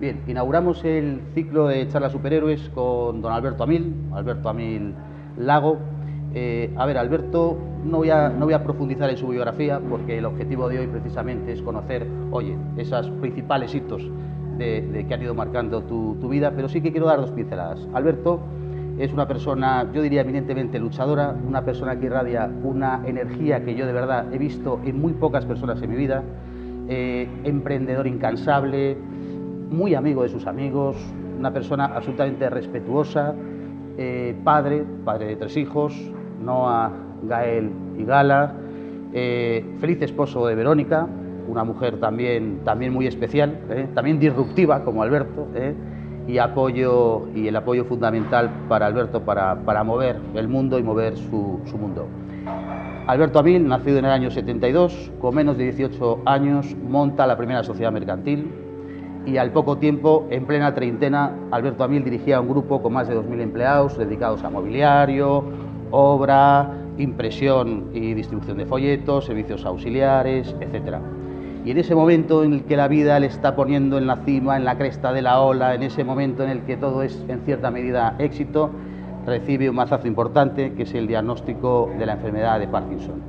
Bien, inauguramos el ciclo de charlas superhéroes con don Alberto Amil, Alberto Amil Lago. Eh, a ver, Alberto, no voy, a, no voy a profundizar en su biografía porque el objetivo de hoy precisamente es conocer, oye, esos principales hitos de, que han ido marcando tu, tu, vida, pero sí que quiero dar dos pinceladas. Alberto es una persona, yo diría, eminentemente luchadora, una persona que irradia una energía que yo de verdad he visto en muy pocas personas en mi vida, eh, emprendedor incansable, muy amigo de sus amigos, una persona absolutamente respetuosa, eh, padre, padre de tres hijos, Noah, Gael y Gala, eh, feliz esposo de Verónica, una mujer también, también muy especial, eh, también disruptiva como Alberto, y, apoyo, y el apoyo fundamental para Alberto para, para mover el mundo y mover su, su mundo. Alberto Amil, nacido en el año 72, con menos de 18 años, monta la primera sociedad mercantil, y al poco tiempo, en plena treintena, Alberto Amil dirigía un grupo con más de 2.000 empleados dedicados a mobiliario, obra, impresión y distribución de folletos, servicios auxiliares, etc. Y en ese momento en el que la vida le está poniendo en la cima, en la cresta de la ola, en ese momento en el que todo es en cierta medida éxito, recibe un mazazo importante que es el diagnóstico de la enfermedad de Parkinson.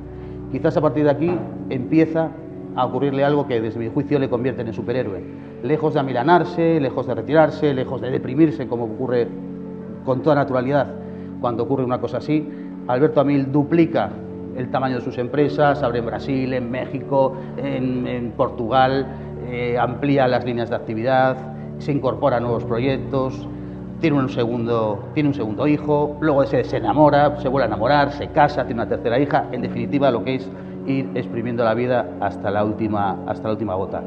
Quizás a partir de aquí empieza a ocurrirle algo que desde mi juicio le convierte en superhéroe. Lejos de amilanarse, lejos de retirarse, lejos de deprimirse como ocurre con toda naturalidad cuando ocurre una cosa así, Alberto Amil duplica el tamaño de sus empresas, abre en Brasil, en México, en, Portugal, eh, amplía las líneas de actividad, se incorpora a nuevos proyectos, tiene un segundo, tiene un segundo hijo, luego se, se enamora, se vuelve a enamorar, se casa, tiene una tercera hija, en definitiva lo que es ir exprimiendo la vida hasta la última, hasta la última gota.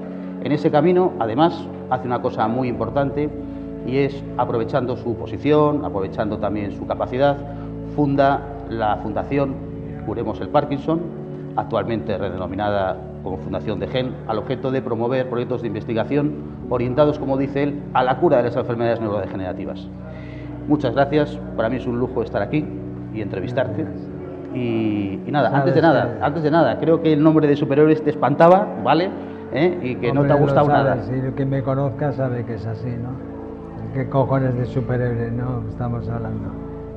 En ese camino, además, hace una cosa muy importante y es, aprovechando su posición, aprovechando también su capacidad, funda la Fundación Curemos el Parkinson, actualmente redenominada como Fundación de GEN, al objeto de promover proyectos de investigación orientados, como dice él, a la cura de las enfermedades neurodegenerativas. Muchas gracias, para mí es un lujo estar aquí y entrevistarte. Y, nada, antes de nada, antes de nada, creo que el nombre de superhéroes te espantaba, ¿vale? ¿Eh? Y que no te ha gustado nada. Si el que me conozca sabe que es así, ¿no? ¿Qué cojones de superhéroe, no? Estamos hablando.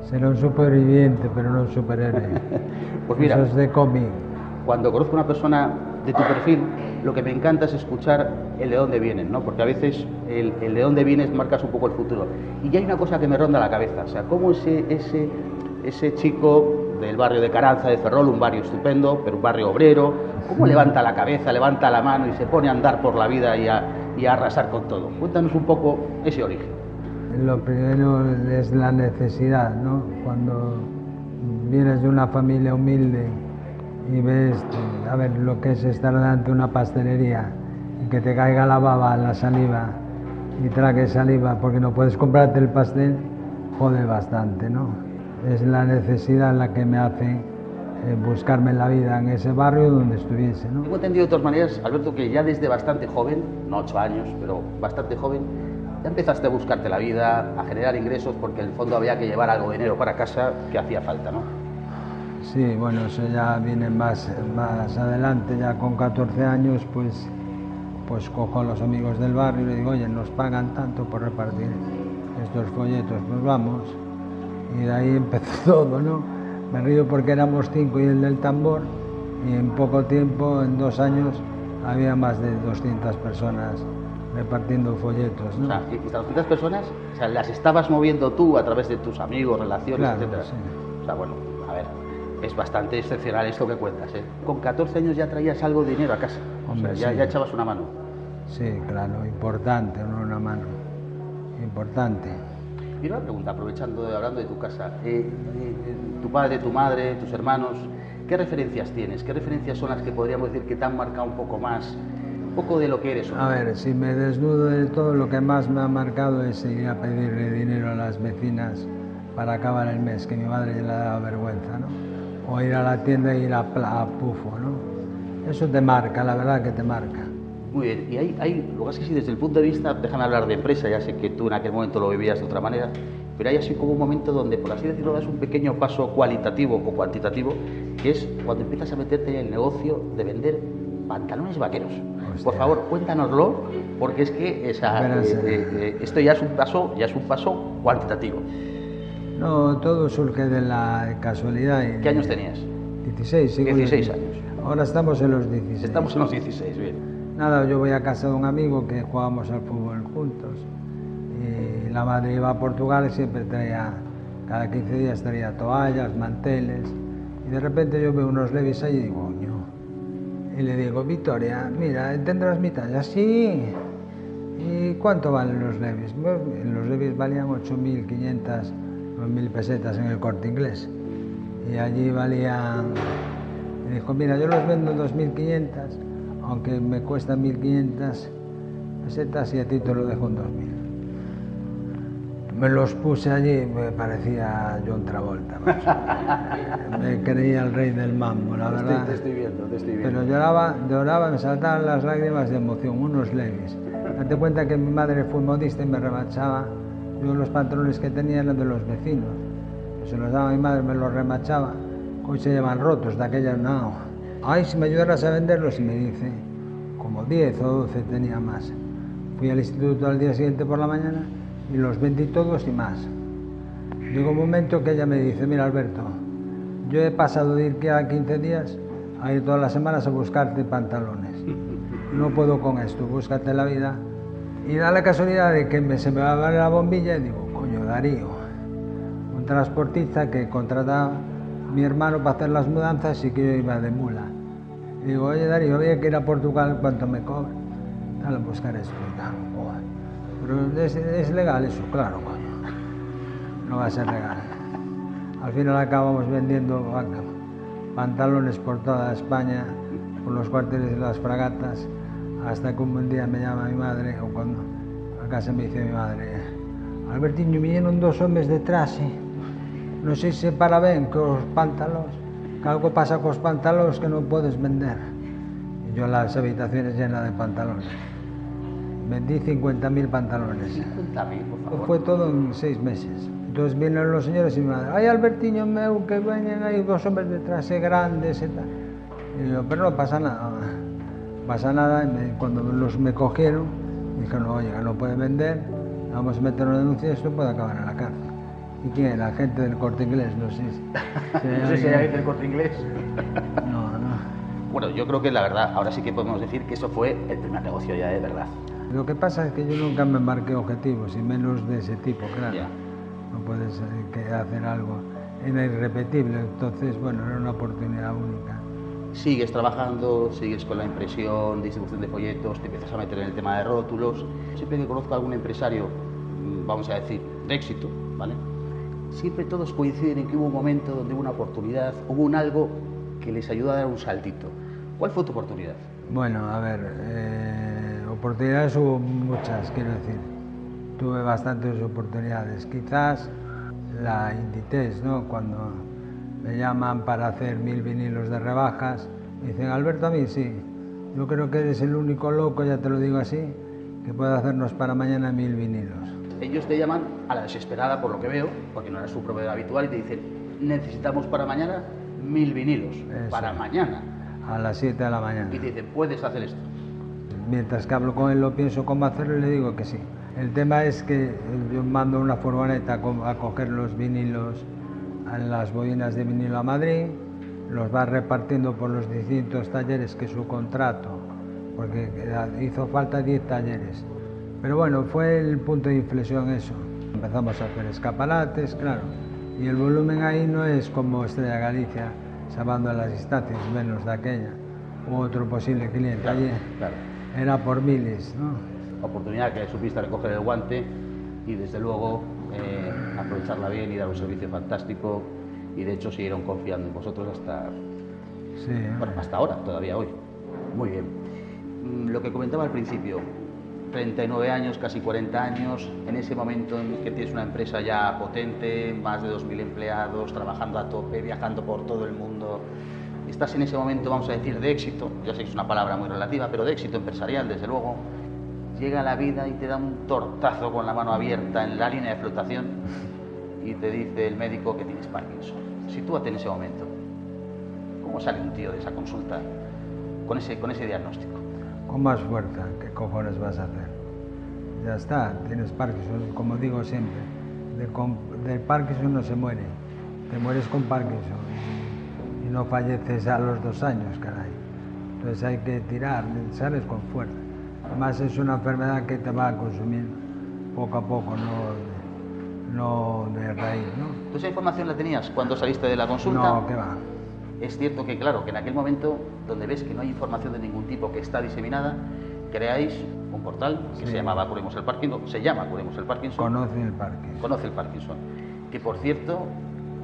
Será un superviviente, pero no un superhéroe. pues mira, Eso es de cómic. Cuando conozco a una persona de tu perfil, lo que me encanta es escuchar el de dónde vienen, ¿no? Porque a veces el, el de dónde vienes marcas un poco el futuro. Y ya hay una cosa que me ronda la cabeza, o sea, cómo ese, ese, ese chico del barrio de Caranza de Ferrol, un barrio estupendo, pero un barrio obrero, cómo levanta la cabeza, levanta la mano y se pone a andar por la vida y a, y a arrasar con todo. Cuéntanos un poco ese origen. Lo primero es la necesidad, ¿no? Cuando vienes de una familia humilde y ves, a ver, lo que es estar delante de una pastelería y que te caiga la baba, la saliva y tragues saliva porque no puedes comprarte el pastel, jode bastante, ¿no? Es la necesidad la que me hace eh, buscarme la vida en ese barrio donde estuviese. ¿no? Tengo entendido de todas maneras, Alberto, que ya desde bastante joven, no ocho años, pero bastante joven, ya empezaste a buscarte la vida, a generar ingresos, porque en el fondo había que llevar algo de dinero para casa que hacía falta, ¿no? Sí, bueno, eso ya viene más, más adelante, ya con 14 años, pues, pues cojo a los amigos del barrio y le digo, oye, nos pagan tanto por repartir estos folletos, pues vamos, y de ahí empezó todo, ¿no? Me río porque éramos cinco y el del tambor y en poco tiempo, en dos años, había más de 200 personas repartiendo folletos, ¿no? O sea, y estas 200 personas, o sea, las estabas moviendo tú a través de tus amigos, relaciones, Claro, etcétera. sí. O sea, bueno, a ver, es bastante excepcional esto que cuentas, ¿eh? Con 14 años ya traías algo de dinero a casa. Hombre, o sea, ya, sí. ya echabas una mano. Sí, claro, importante, no una mano. Importante. Y una pregunta, aprovechando, de- hablando de tu casa. Eh, eh, tu padre, tu madre, tus hermanos, ¿qué referencias tienes? ¿Qué referencias son las que podríamos decir que te han marcado un poco más, un poco de lo que eres? A ver, si me desnudo de todo, lo que más me ha marcado es ir a pedirle dinero a las vecinas para acabar el mes, que mi madre le da vergüenza, ¿no? O ir a la tienda e ir a, a pufo, ¿no? Eso te marca, la verdad que te marca. Muy bien, y hay, hay, lo que pasa es que sí, desde el punto de vista, déjame hablar de empresa, ya sé que tú en aquel momento lo vivías de otra manera, pero hay así como un momento donde, por así decirlo, das un pequeño paso cualitativo o cuantitativo, que es cuando empiezas a meterte en el negocio de vender pantalones vaqueros. Por favor, cuéntanoslo, porque es que esa, eh, eh, esto ya es un paso, ya es un paso cuantitativo. No, todo surge de la casualidad. ¿Qué años tenías? 16, 16 años. Ahora estamos en los 16. Estamos en los 16, bien. Nada, yo voy a casa de un amigo que jugábamos al fútbol juntos. Y la madre iba a Portugal y siempre traía, cada 15 días traía toallas, manteles. Y de repente yo veo unos levis ahí y digo, coño. Y le digo, Victoria, mira, ¿tendrás mi talla? Sí. ¿Y cuánto valen los levis? Los levis valían 8.500 mil pesetas en el corte inglés. Y allí valían, y dijo, mira, yo los vendo 2.500, aunque me cuesta 1.500 pesetas y a ti te lo dejo en 2.000. Me los puse allí me parecía John Travolta. me creía el rey del mambo, la verdad. Te estoy, viendo, te estoy viendo. Pero lloraba, lloraba, me saltaban las lágrimas de emoción, unos leves. Date cuenta que mi madre fue modista y me remachaba yo los pantalones que tenía eran de los vecinos. Se los daba a mi madre, me los remachaba. Hoy se llevan rotos de aquella no. Ay, si me ayudaras a venderlos, y me dice, como 10 o 12 tenía más. Fui al instituto al día siguiente por la mañana y los vendí todos y más. Llegó un momento que ella me dice, mira Alberto, yo he pasado de ir que a 15 días a ir todas las semanas a buscarte pantalones. No puedo con esto, búscate la vida y da la casualidad de que se me va a dar la bombilla y digo, coño, Darío, un transportista que contrataba mi hermano para hacer las mudanzas y que yo iba de mula. Y digo, oye Darío, había que ir a Portugal, ¿cuánto me cobra? Dale a buscar esto. Pero es, legal eso, claro. No va a ser legal. Al final acabamos vendiendo pantalones por toda España, por los cuarteles de las fragatas hasta que un buen día me llama mi madre, o cuando a casa me dice mi madre, Albertiño, vinieron dos hombres detrás, ¿eh? No sé si se para bien con los pantalones, que algo pasa con los pantalones que no puedes vender. Y yo las habitaciones llenas de pantalones. Vendí 50.000 pantalones. 50.000, por favor. Fue todo en seis meses. Entonces vienen los señores y mi madre, ay Albertiño meu, que vienen ahí dos hombres detrás, eh, grandes y tal. Y yo, pero no pasa nada pasa nada, cuando los me cogieron, dijeron, oye, no puede vender, vamos a meter una denuncia y esto puede acabar en la cárcel. ¿Y quién? La gente del corte inglés, no sé si. no sé si hay del corte inglés. no, no. Bueno, yo creo que la verdad, ahora sí que podemos decir que eso fue el primer negocio ya de verdad. Lo que pasa es que yo nunca me marqué objetivos, y menos de ese tipo, claro. No puedes eh, hacer algo, era irrepetible, entonces, bueno, era una oportunidad única sigues trabajando, sigues con la impresión, distribución de folletos, te empiezas a meter en el tema de rótulos. Siempre que conozco a algún empresario, mm, vamos a decir, de éxito, ¿vale? Siempre todos coinciden en que hubo un momento donde hubo una oportunidad, hubo un algo que les ayudó a dar un saltito. ¿Cuál fue tu oportunidad? Bueno, a ver, eh, oportunidades hubo muchas, quiero decir. Tuve bastantes oportunidades. Quizás la Inditex, ¿no? Cuando me llaman para hacer mil vinilos de rebajas. Me dicen, Alberto, a mí sí. Yo creo que eres el único loco, ya te lo digo así, que puede hacernos para mañana mil vinilos. Ellos te llaman a la desesperada, por lo que veo, porque no eres su proveedor habitual, y te dicen, necesitamos para mañana mil vinilos. Para mañana. A las 7 de la mañana. Y te dicen, puedes hacer esto. Mientras que hablo con él, lo pienso cómo hacerlo y le digo que sí. El tema es que yo mando una furgoneta a coger los vinilos en las bobinas de vinilo a Madrid, los va repartiendo por los distintos talleres que su contrato, porque hizo falta 10 talleres. Pero bueno, fue el punto de inflexión eso. Empezamos a hacer escaparates, claro, y el volumen ahí no es como Estrella Galicia, salvando las instancias menos de aquella, u otro posible cliente. Allí era por miles, ¿no? Oportunidad que supiste recoger el guante y desde luego eh, aprovecharla bien y dar un servicio fantástico y de hecho siguieron confiando en vosotros hasta, hasta ahora, todavía hoy. Muy bien. Mm, lo que comentaba al principio, 39 años, casi 40 años, en ese momento en que tienes una empresa ya potente, más de 2.000 empleados, trabajando a tope, viajando por todo el mundo, estás en ese momento, vamos a decir, de éxito, ya sé que es una palabra muy relativa, pero de éxito empresarial, desde luego, llega la vida y te da un tortazo con la mano abierta en la línea de flotación y te dice el médico que tienes Parkinson. Sitúate en ese momento. ¿Cómo sale un tío de esa consulta con ese, con ese diagnóstico? Con más fuerza, ¿qué cojones vas a hacer? Ya está, tienes Parkinson, como digo siempre, de, de Parkinson no se muere, te mueres con Parkinson y no falleces a los dos años, caray. Entonces hay que tirar, sales con fuerza. Además es una enfermedad que te va a consumir poco a poco, no, no de raíz. ¿no? ¿Tú esa información la tenías cuando saliste de la consulta? No, ¿qué va? Es cierto que, claro, que en aquel momento donde ves que no hay información de ningún tipo que está diseminada, creáis un portal que se llamaba Curemos el Parkinson, se llama Curemos el Parkinson. Conoce el Parkinson. Conoce el Parkinson. Que por cierto,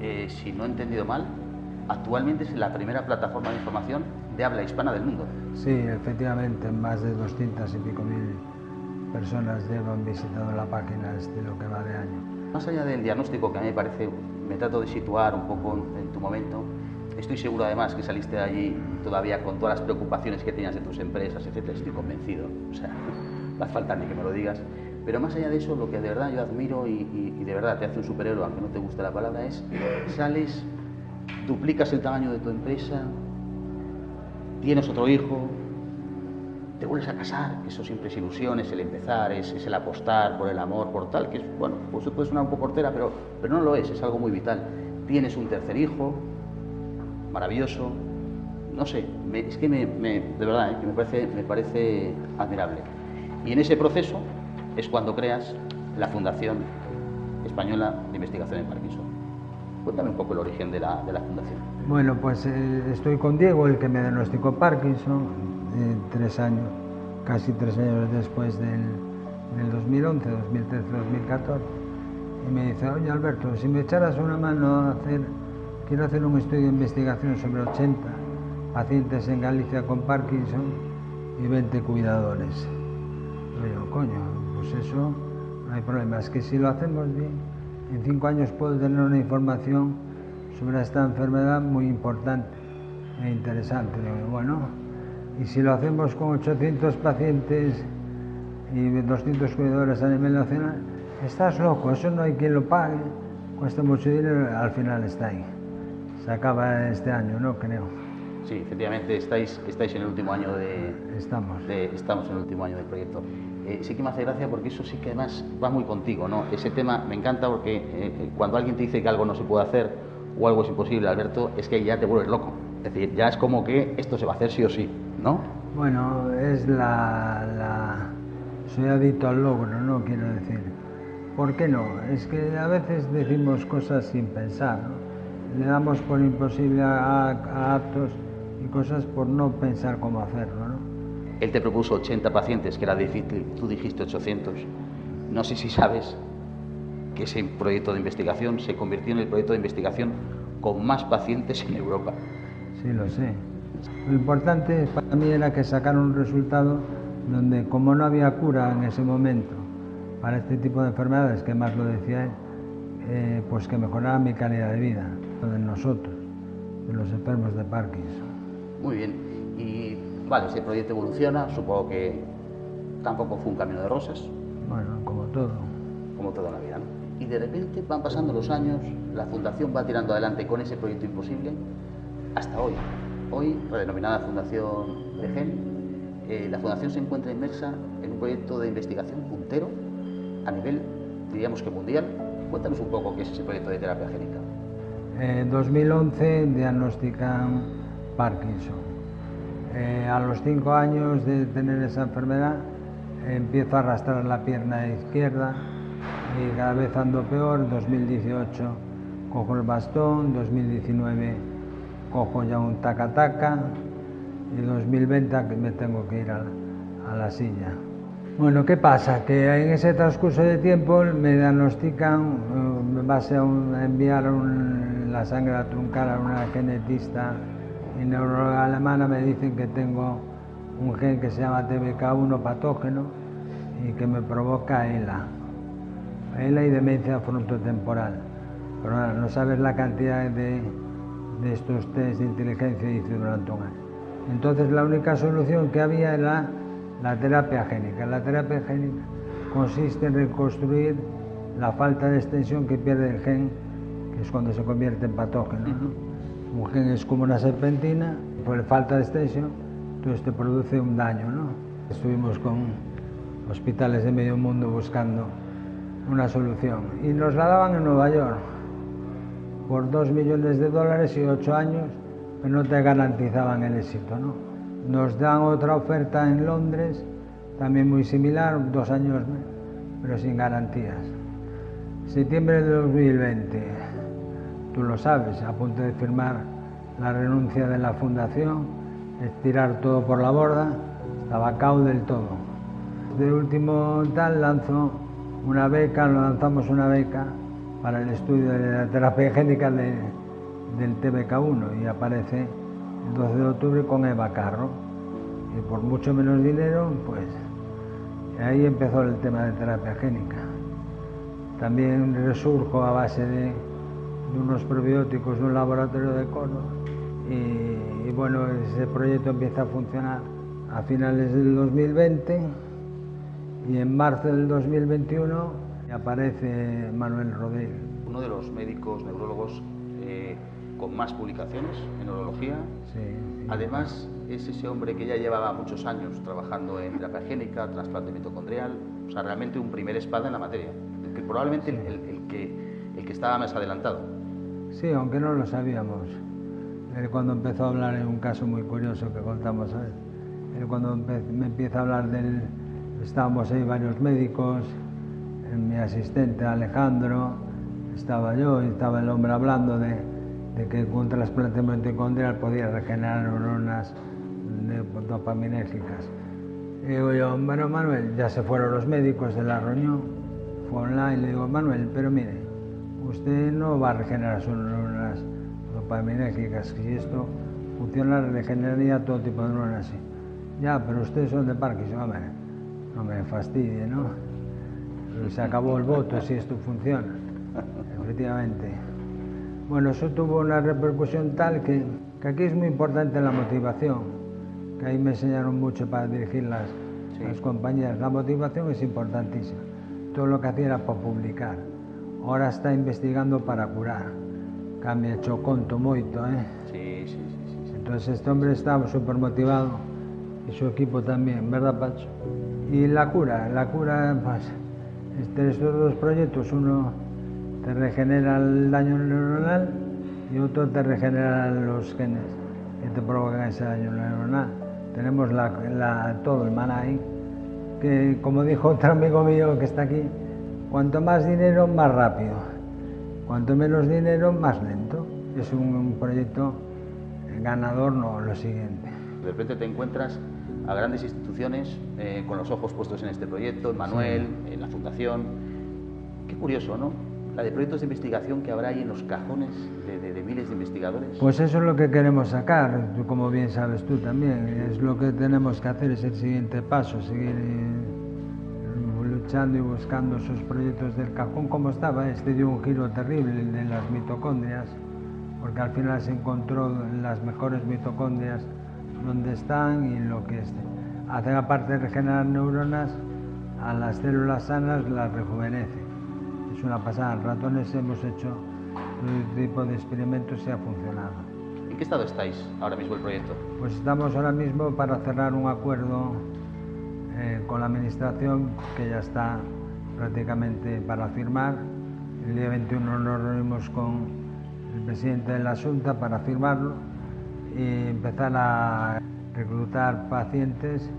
eh, si no he entendido mal, actualmente es la primera plataforma de información de habla hispana del mundo. Sí, efectivamente, más de 200 y pico mil personas llevan visitado la página este lo que va de año. Más allá del diagnóstico que a mí me parece, me trato de situar un poco en tu momento, estoy seguro además que saliste de allí todavía con todas las preocupaciones que tenías de tus empresas, etcétera, estoy convencido, o sea, no hace falta ni que me lo digas, pero más allá de eso, lo que de verdad yo admiro y, y de verdad te hace un superhéroe, aunque no te guste la palabra, es sales, duplicas el tamaño de tu empresa, tienes otro hijo, te vuelves a casar, eso siempre es ilusión, es el empezar, es, el apostar por el amor, por tal, que es, bueno, pues puede sonar un poco cortera, pero, pero no lo es, es algo muy vital. Tienes un tercer hijo, maravilloso, no sé, es que me, de verdad, ¿eh? que me parece, admirable. Y en ese proceso es cuando creas la Fundación Española de Investigación en Parkinson. Cuéntame un poco el origen de la, de la fundación. Bueno, pues eh, estoy con Diego, el que me diagnosticó Parkinson tres años, casi tres años después del, del 2011, 2013, 2014. Y me dice, oye Alberto, si me echaras una mano a hacer, quiero hacer un estudio de investigación sobre 80 pacientes en Galicia con Parkinson y 20 cuidadores. Digo, coño, pues eso no hay problema, es que si lo hacemos bien, en cinco años puedo tener una información sobre esta enfermedad muy importante e interesante. Bueno, y si lo hacemos con 800 pacientes y 200 cuidadores a nivel nacional, estás loco, eso no hay quien lo pague, cuesta mucho dinero, al final está ahí. Se acaba este año, ¿no? Creo. Sí, efectivamente, estáis, estáis en el último año de... Estamos. estamos en el último año del proyecto. Eh, sí que me hace gracia porque eso sí que además va muy contigo, ¿no? Ese tema me encanta porque eh, cuando alguien te dice que algo no se puede hacer o algo es imposible, Alberto, es que ya te vuelves loco. Es decir, ya es como que esto se va a hacer sí o sí. ¿no? Bueno, es la, Soy adicto al logro, ¿no? Quiero decir. ¿Por qué no? Es que a veces decimos cosas sin pensar, ¿no? Le damos por imposible a, actos y cosas por no pensar cómo hacerlo, ¿no? Él te propuso 80 pacientes, que era difícil, tú dijiste 800. No sé si sabes que ese proyecto de investigación se convirtió en el proyecto de investigación con más pacientes en Europa. Sí, lo sé. Lo importante para mí era que sacaran un resultado donde, como no había cura en ese momento para este tipo de enfermedades, que más lo decía él, eh, pues que mejorara mi calidad de vida, de nosotros, de los enfermos de Parkinson. Muy bien. Y vale, ese proyecto evoluciona, supongo que tampoco fue un camino de rosas. Bueno, como todo. Como toda la vida, Y de repente van pasando los años, la fundación va tirando adelante con ese proyecto imposible hasta hoy hoy redenominada Fundación de Gen, eh, la Fundación se encuentra inmersa en un proyecto de investigación puntero a nivel, diríamos que mundial. Cuéntanos un poco qué es ese proyecto de terapia génica. En 2011 diagnostican Parkinson. Eh, a los cinco años de tener esa enfermedad empiezo a arrastrar la pierna izquierda y cada vez ando peor. 2018 cojo el bastón, 2019 cojo ya un taca-taca y 2020 me tengo que ir a, la silla. Bueno, ¿qué pasa? Que en ese transcurso de tiempo me diagnostican, eh, me va a enviar la sangre a truncar a una genetista y neuróloga alemana, me dicen que tengo un gen que se llama TBK1 patógeno y que me provoca ELA, ELA y demencia frontotemporal. Pero no sabes la cantidad de, de estos test de inteligencia hice durante un año. Entonces la única solución que había era la terapia génica. La terapia génica consiste en reconstruir la falta de extensión que pierde el gen, que es cuando se convierte en patógeno. Un gen es como una serpentina, por falta de extensión, entonces te produce un daño. ¿no? Estuvimos con hospitales de medio mundo buscando una solución y nos la daban en Nueva York por dos millones de dólares y ocho años, pero no te garantizaban el éxito. ¿no? Nos dan otra oferta en Londres, también muy similar, dos años, pero sin garantías. Septiembre de 2020, tú lo sabes, a punto de firmar la renuncia de la fundación, tirar todo por la borda, estaba cao del todo. De último tal lanzó una beca, lo lanzamos una beca para el estudio de la terapia génica del TBK1 y aparece el 12 de octubre con Eva Carro. Y por mucho menos dinero, pues ahí empezó el tema de terapia génica. También resurjo a base de, unos probióticos de un laboratorio de Córdoba y, bueno, ese proyecto empieza a funcionar a finales del 2020 y en marzo del 2021 aparece Manuel Rodríguez. Uno de los médicos neurólogos eh, con más publicaciones en neurología. Además, es ese hombre que ya llevaba muchos años trabajando en terapia génica, trasplante mitocondrial, o sea, realmente un primer espada en la materia, que probablemente el, que, el que estaba más adelantado. Sí, aunque no lo sabíamos. Él cuando empezó a hablar en un caso muy curioso que contamos hoy, él cuando me empieza a hablar del... Estábamos ahí varios médicos, mi asistente Alejandro, estaba yo y estaba el hombre hablando de, de que con trasplante mitocondrial podía regenerar neuronas dopaminérgicas. Y digo yo, bueno Manuel, ya se fueron los médicos de la reunión, fue online, le digo, Manuel, pero mire, usted no va a regenerar sus neuronas dopaminérgicas, si esto funciona, regeneraría todo tipo de neuronas así. Ya, pero ustedes son de Parkinson, hombre, no me fastidie, ¿no? Se acabó el voto si esto funciona, efectivamente. Bueno, eso tuvo una repercusión tal que, que aquí es muy importante la motivación, que ahí me enseñaron mucho para dirigir las, las compañías. La motivación es importantísima. Todo lo que hacía era para publicar. Ahora está investigando para curar. Cambia hecho conto moito, ¿eh? Sí, sí, sí, sí. Entonces este hombre estaba súper motivado y su equipo también, ¿verdad, Pacho? Y la cura, la cura, pues, este, estos dos proyectos, uno te regenera el daño neuronal y otro te regenera los genes que te provocan ese daño neuronal. Tenemos la, todo el maná ahí, que como dijo otro amigo mío que está aquí, cuanto más dinero, más rápido. Cuanto menos dinero, más lento. Es un, proyecto ganador, no lo siguiente. De repente te encuentras a grandes instituciones eh, con los ojos puestos en este proyecto, en Manuel, en la Fundación. Qué curioso, ¿no? La de proyectos de investigación que habrá ahí en los cajones de, miles de investigadores. Pues eso es lo que queremos sacar, como bien sabes tú también. Es lo que tenemos que hacer, es el siguiente paso, seguir eh, luchando y buscando esos proyectos del cajón como estaba. Este dio un giro terrible, el de las mitocondrias, porque al final se encontró las mejores mitocondrias donde están y lo que hacen aparte de regenerar neuronas, a las células sanas las rejuvenece. Es una pasada. En ratones hemos hecho todo tipo de experimentos y ha funcionado. ¿En qué estado estáis ahora mismo el proyecto? Pues estamos ahora mismo para cerrar un acuerdo eh, con la administración que ya está prácticamente para firmar. El día 21 nos reunimos con el presidente de la Junta para firmarlo y empezar a reclutar pacientes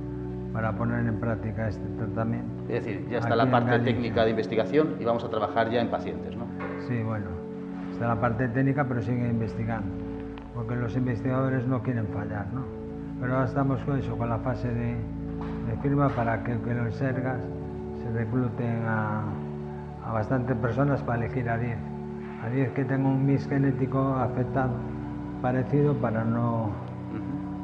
para poner en práctica este tratamiento. Es decir, ya está la parte técnica de investigación y vamos a trabajar ya en pacientes, ¿no? Sí, bueno, está la parte técnica, pero sigue investigando, porque los investigadores no quieren fallar, ¿no? Pero ahora estamos con eso, con la fase de, firma para que, los SERGAS se recluten a, a bastantes personas para elegir a 10. A 10 que tengan un mix genético afectado parecido para no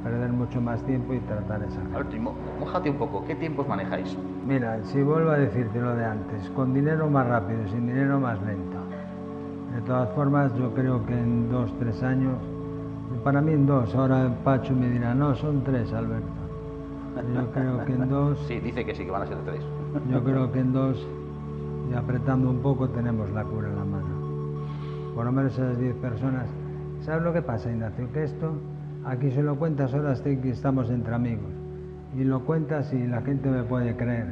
perder mucho más tiempo y tratar esa. A ver, mojate un poco, ¿qué tiempos manejáis? Mira, si vuelvo a decirte lo de antes, con dinero más rápido, sin dinero más lento. De todas formas, yo creo que en dos, tres años, para mí en dos, ahora Pacho me dirá, no, son tres, Alberto. Yo creo que en dos... Sí, dice que sí, que van a ser tres. Yo creo que en dos, y apretando un poco, tenemos la cura en la mano. Por lo menos esas diez personas ¿Sabes lo que pasa, Ignacio? Que esto Aquí se lo cuentas, ahora estoy que estamos entre amigos. Y lo cuentas y la gente me puede creer.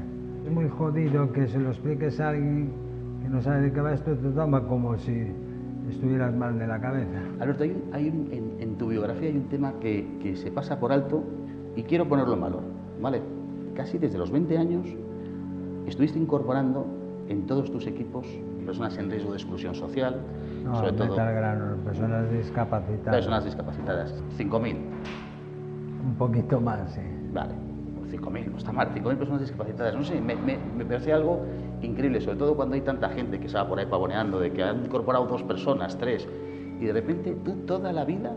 Es muy jodido que se lo expliques a alguien que no sabe de qué va esto, te toma como si estuvieras mal de la cabeza. Alberto, hay, hay en, tu biografía hay un tema que, que se pasa por alto y quiero ponerlo en valor, ¿vale? Casi desde los 20 años estuviste incorporando en todos tus equipos personas en riesgo de exclusión social, no, sobre todo grano, personas discapacitadas. Personas discapacitadas, 5.000. Un poquito más, sí. Vale, 5.000, no está mal, 5.000 personas discapacitadas. No sé, me, me, me, parece algo increíble, sobre todo cuando hay tanta gente que se va por ahí pavoneando de que han incorporado dos personas, tres, y de repente tú toda la vida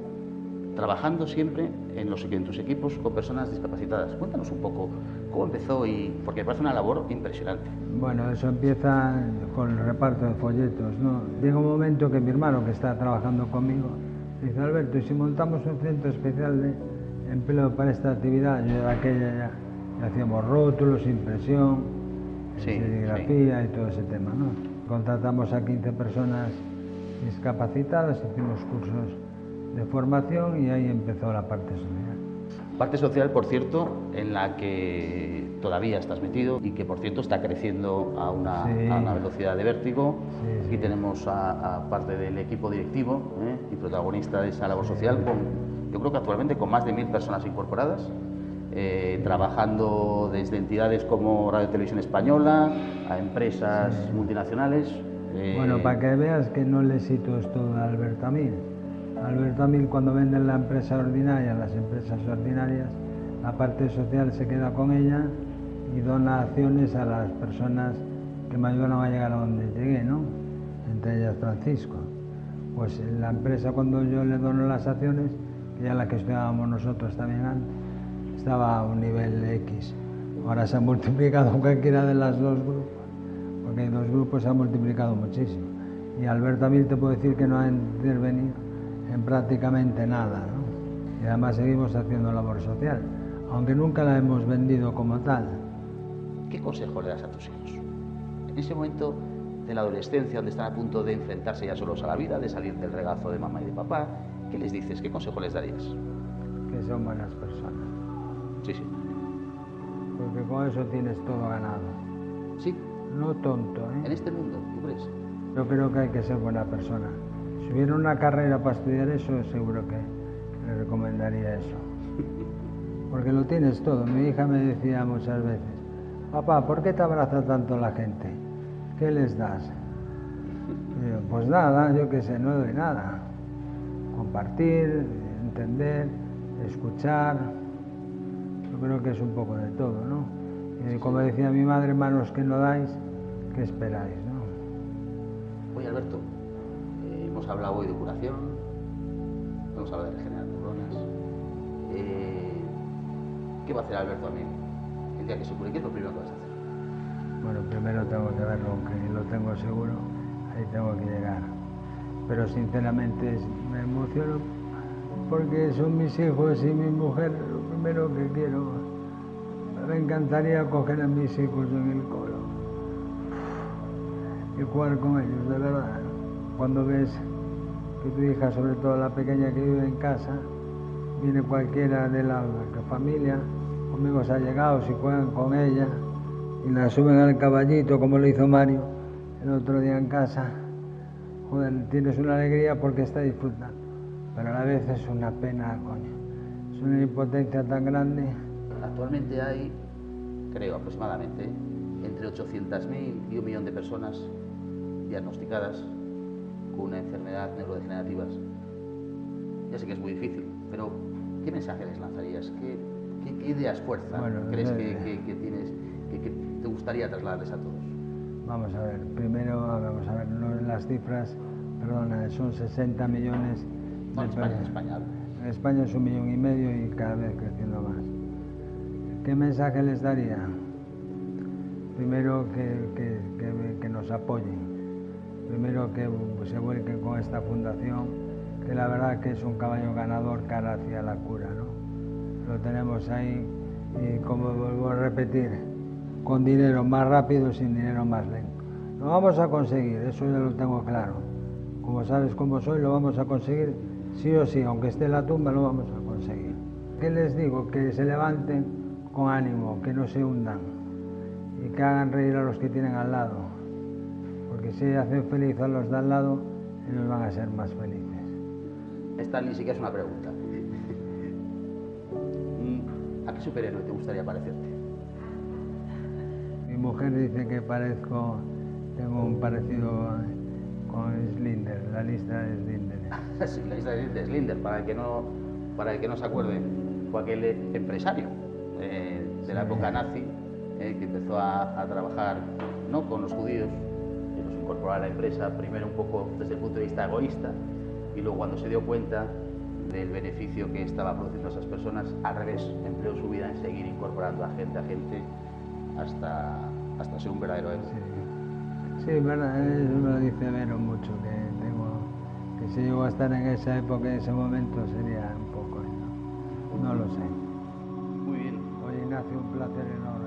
trabajando siempre en, los, en tus equipos con personas discapacitadas. Cuéntanos un poco cómo empezó y porque parece una labor impresionante. Bueno, eso empieza con el reparto de folletos. ¿no? Llega un momento que mi hermano, que está trabajando conmigo, dice, Alberto, ¿y si montamos un centro especial de empleo para esta actividad? Yo de aquella ya, hacíamos rótulos, impresión, serigrafía y todo ese tema. ¿no? Contratamos a 15 personas discapacitadas, hicimos cursos de formación y ahí empezó la parte social. Parte social, por cierto, en la que todavía estás metido y que, por cierto, está creciendo a una, velocidad de vértigo. Aquí tenemos a, parte del equipo directivo ¿eh? y protagonista de esa labor social, con, yo creo que actualmente con más de mil personas incorporadas, eh, trabajando desde entidades como Radio Televisión Española a empresas multinacionales. Eh, bueno, para que veas que no le cito esto a Alberto Amil Alberto Amil cuando venden la empresa ordinaria, las empresas ordinarias, la parte social se queda con ella y dona acciones a las personas que me ayudan a llegar a donde llegué, ¿no? Entre ellas Francisco. Pues la empresa cuando yo le dono las acciones, que ya la que estudiábamos nosotros también antes, estaba a un nivel X. Ahora se ha multiplicado cualquiera de las dos grupos, porque hay dos grupos se ha multiplicado muchísimo. Y Alberto Amil te puedo decir que no ha intervenido en prácticamente nada. ¿no? Y además seguimos haciendo labor social, aunque nunca la hemos vendido como tal. ¿Qué consejo le das a tus hijos? En ese momento de la adolescencia, donde están a punto de enfrentarse ya solos a la vida, de salir del regazo de mamá y de papá, ¿qué les dices? ¿Qué consejo les darías? Que son buenas personas. Sí, sí. Porque con eso tienes todo ganado. Sí. No tonto, ¿eh? En este mundo, ¿tú crees? Yo creo que hay que ser buena persona. Si hubiera una carrera para estudiar eso, seguro que le recomendaría eso. Porque lo tienes todo. Mi hija me decía muchas veces, papá, ¿por qué te abraza tanto la gente? ¿Qué les das? pues nada, yo qué sé, no doy nada. Compartir, entender, escuchar. Yo creo que es un poco de todo, ¿no? Y como decía mi madre, hermanos que no dais, ¿qué esperáis, no? Oye, Alberto, hemos hablado hoy de curación, hemos hablado de regenerar neuronas. Eh, ¿Qué va a hacer Alberto a mí? El día que se cure, ¿qué es lo primero que vas a hacer? Bueno, primero tengo que verlo, aunque lo tengo seguro, ahí tengo que llegar. Pero sinceramente me emociono porque son mis hijos y mi mujer lo primero que quiero. Me encantaría coger a mis hijos en el colo y jugar con ellos, de verdad. Cuando ves que tu hija, sobre todo la pequeña que vive en casa, viene cualquiera de la, familia, conmigo se ha llegado, si juegan con ella y la suben al caballito como lo hizo Mario el otro día en casa, joder, tienes una alegría porque está disfrutando, pero a la vez es una pena, coño, es una impotencia tan grande. Actualmente hay, creo aproximadamente, entre 800.000 y un millón de personas diagnosticadas con una enfermedad neurodegenerativa. Ya sé que es muy difícil, pero ¿qué mensaje les lanzarías? ¿Qué, qué, ideas fuerza crees que, que, tienes, que, te gustaría trasladarles a todos? Vamos a ver, primero vamos a ver las cifras, perdona, son 60 millones. en España, en España. En España es un millón y medio y cada vez creciendo más. ¿Qué mensaje les daría? Primero que, que nos apoyen, primero que se vuelquen con esta fundación, que la verdad que es un caballo ganador cara hacia la cura, ¿no? Lo tenemos ahí y como vuelvo a repetir, con dinero más rápido, sin dinero más lento. Lo vamos a conseguir, eso ya lo tengo claro. Como sabes cómo soy, lo vamos a conseguir sí o sí, aunque esté en la tumba, lo vamos a conseguir. ¿Qué les digo? Que se levanten con ánimo, que no se hundan y que hagan reír a los que tienen al lado. Porque si hacen feliz a los de al lado, ellos van a ser más felices. Esta ni siquiera es una pregunta. Mm, ¿A qué superhéroe te gustaría parecerte? Mi mujer dice que parezco, tengo un parecido con Slinder, la lista de Slinder. sí, la lista de Slinder, para el que no, para el que no se acuerde, fue aquel empresario eh, de la época nazi eh, que empezó a, trabajar ¿no? con los judíos incorporó a la empresa, primero un poco desde el punto de vista egoísta, y luego cuando se dio cuenta del beneficio que estaba produciendo a esas personas, al revés, empleó su vida en seguir incorporando a gente a gente hasta, hasta ser un verdadero héroe. Sí, verdad, eso lo dice Vero mucho, que tengo, que si llego a estar en esa época, en ese momento, sería un poco, no, no lo sé. Muy bien. Oye Ignacio, un placer enorme.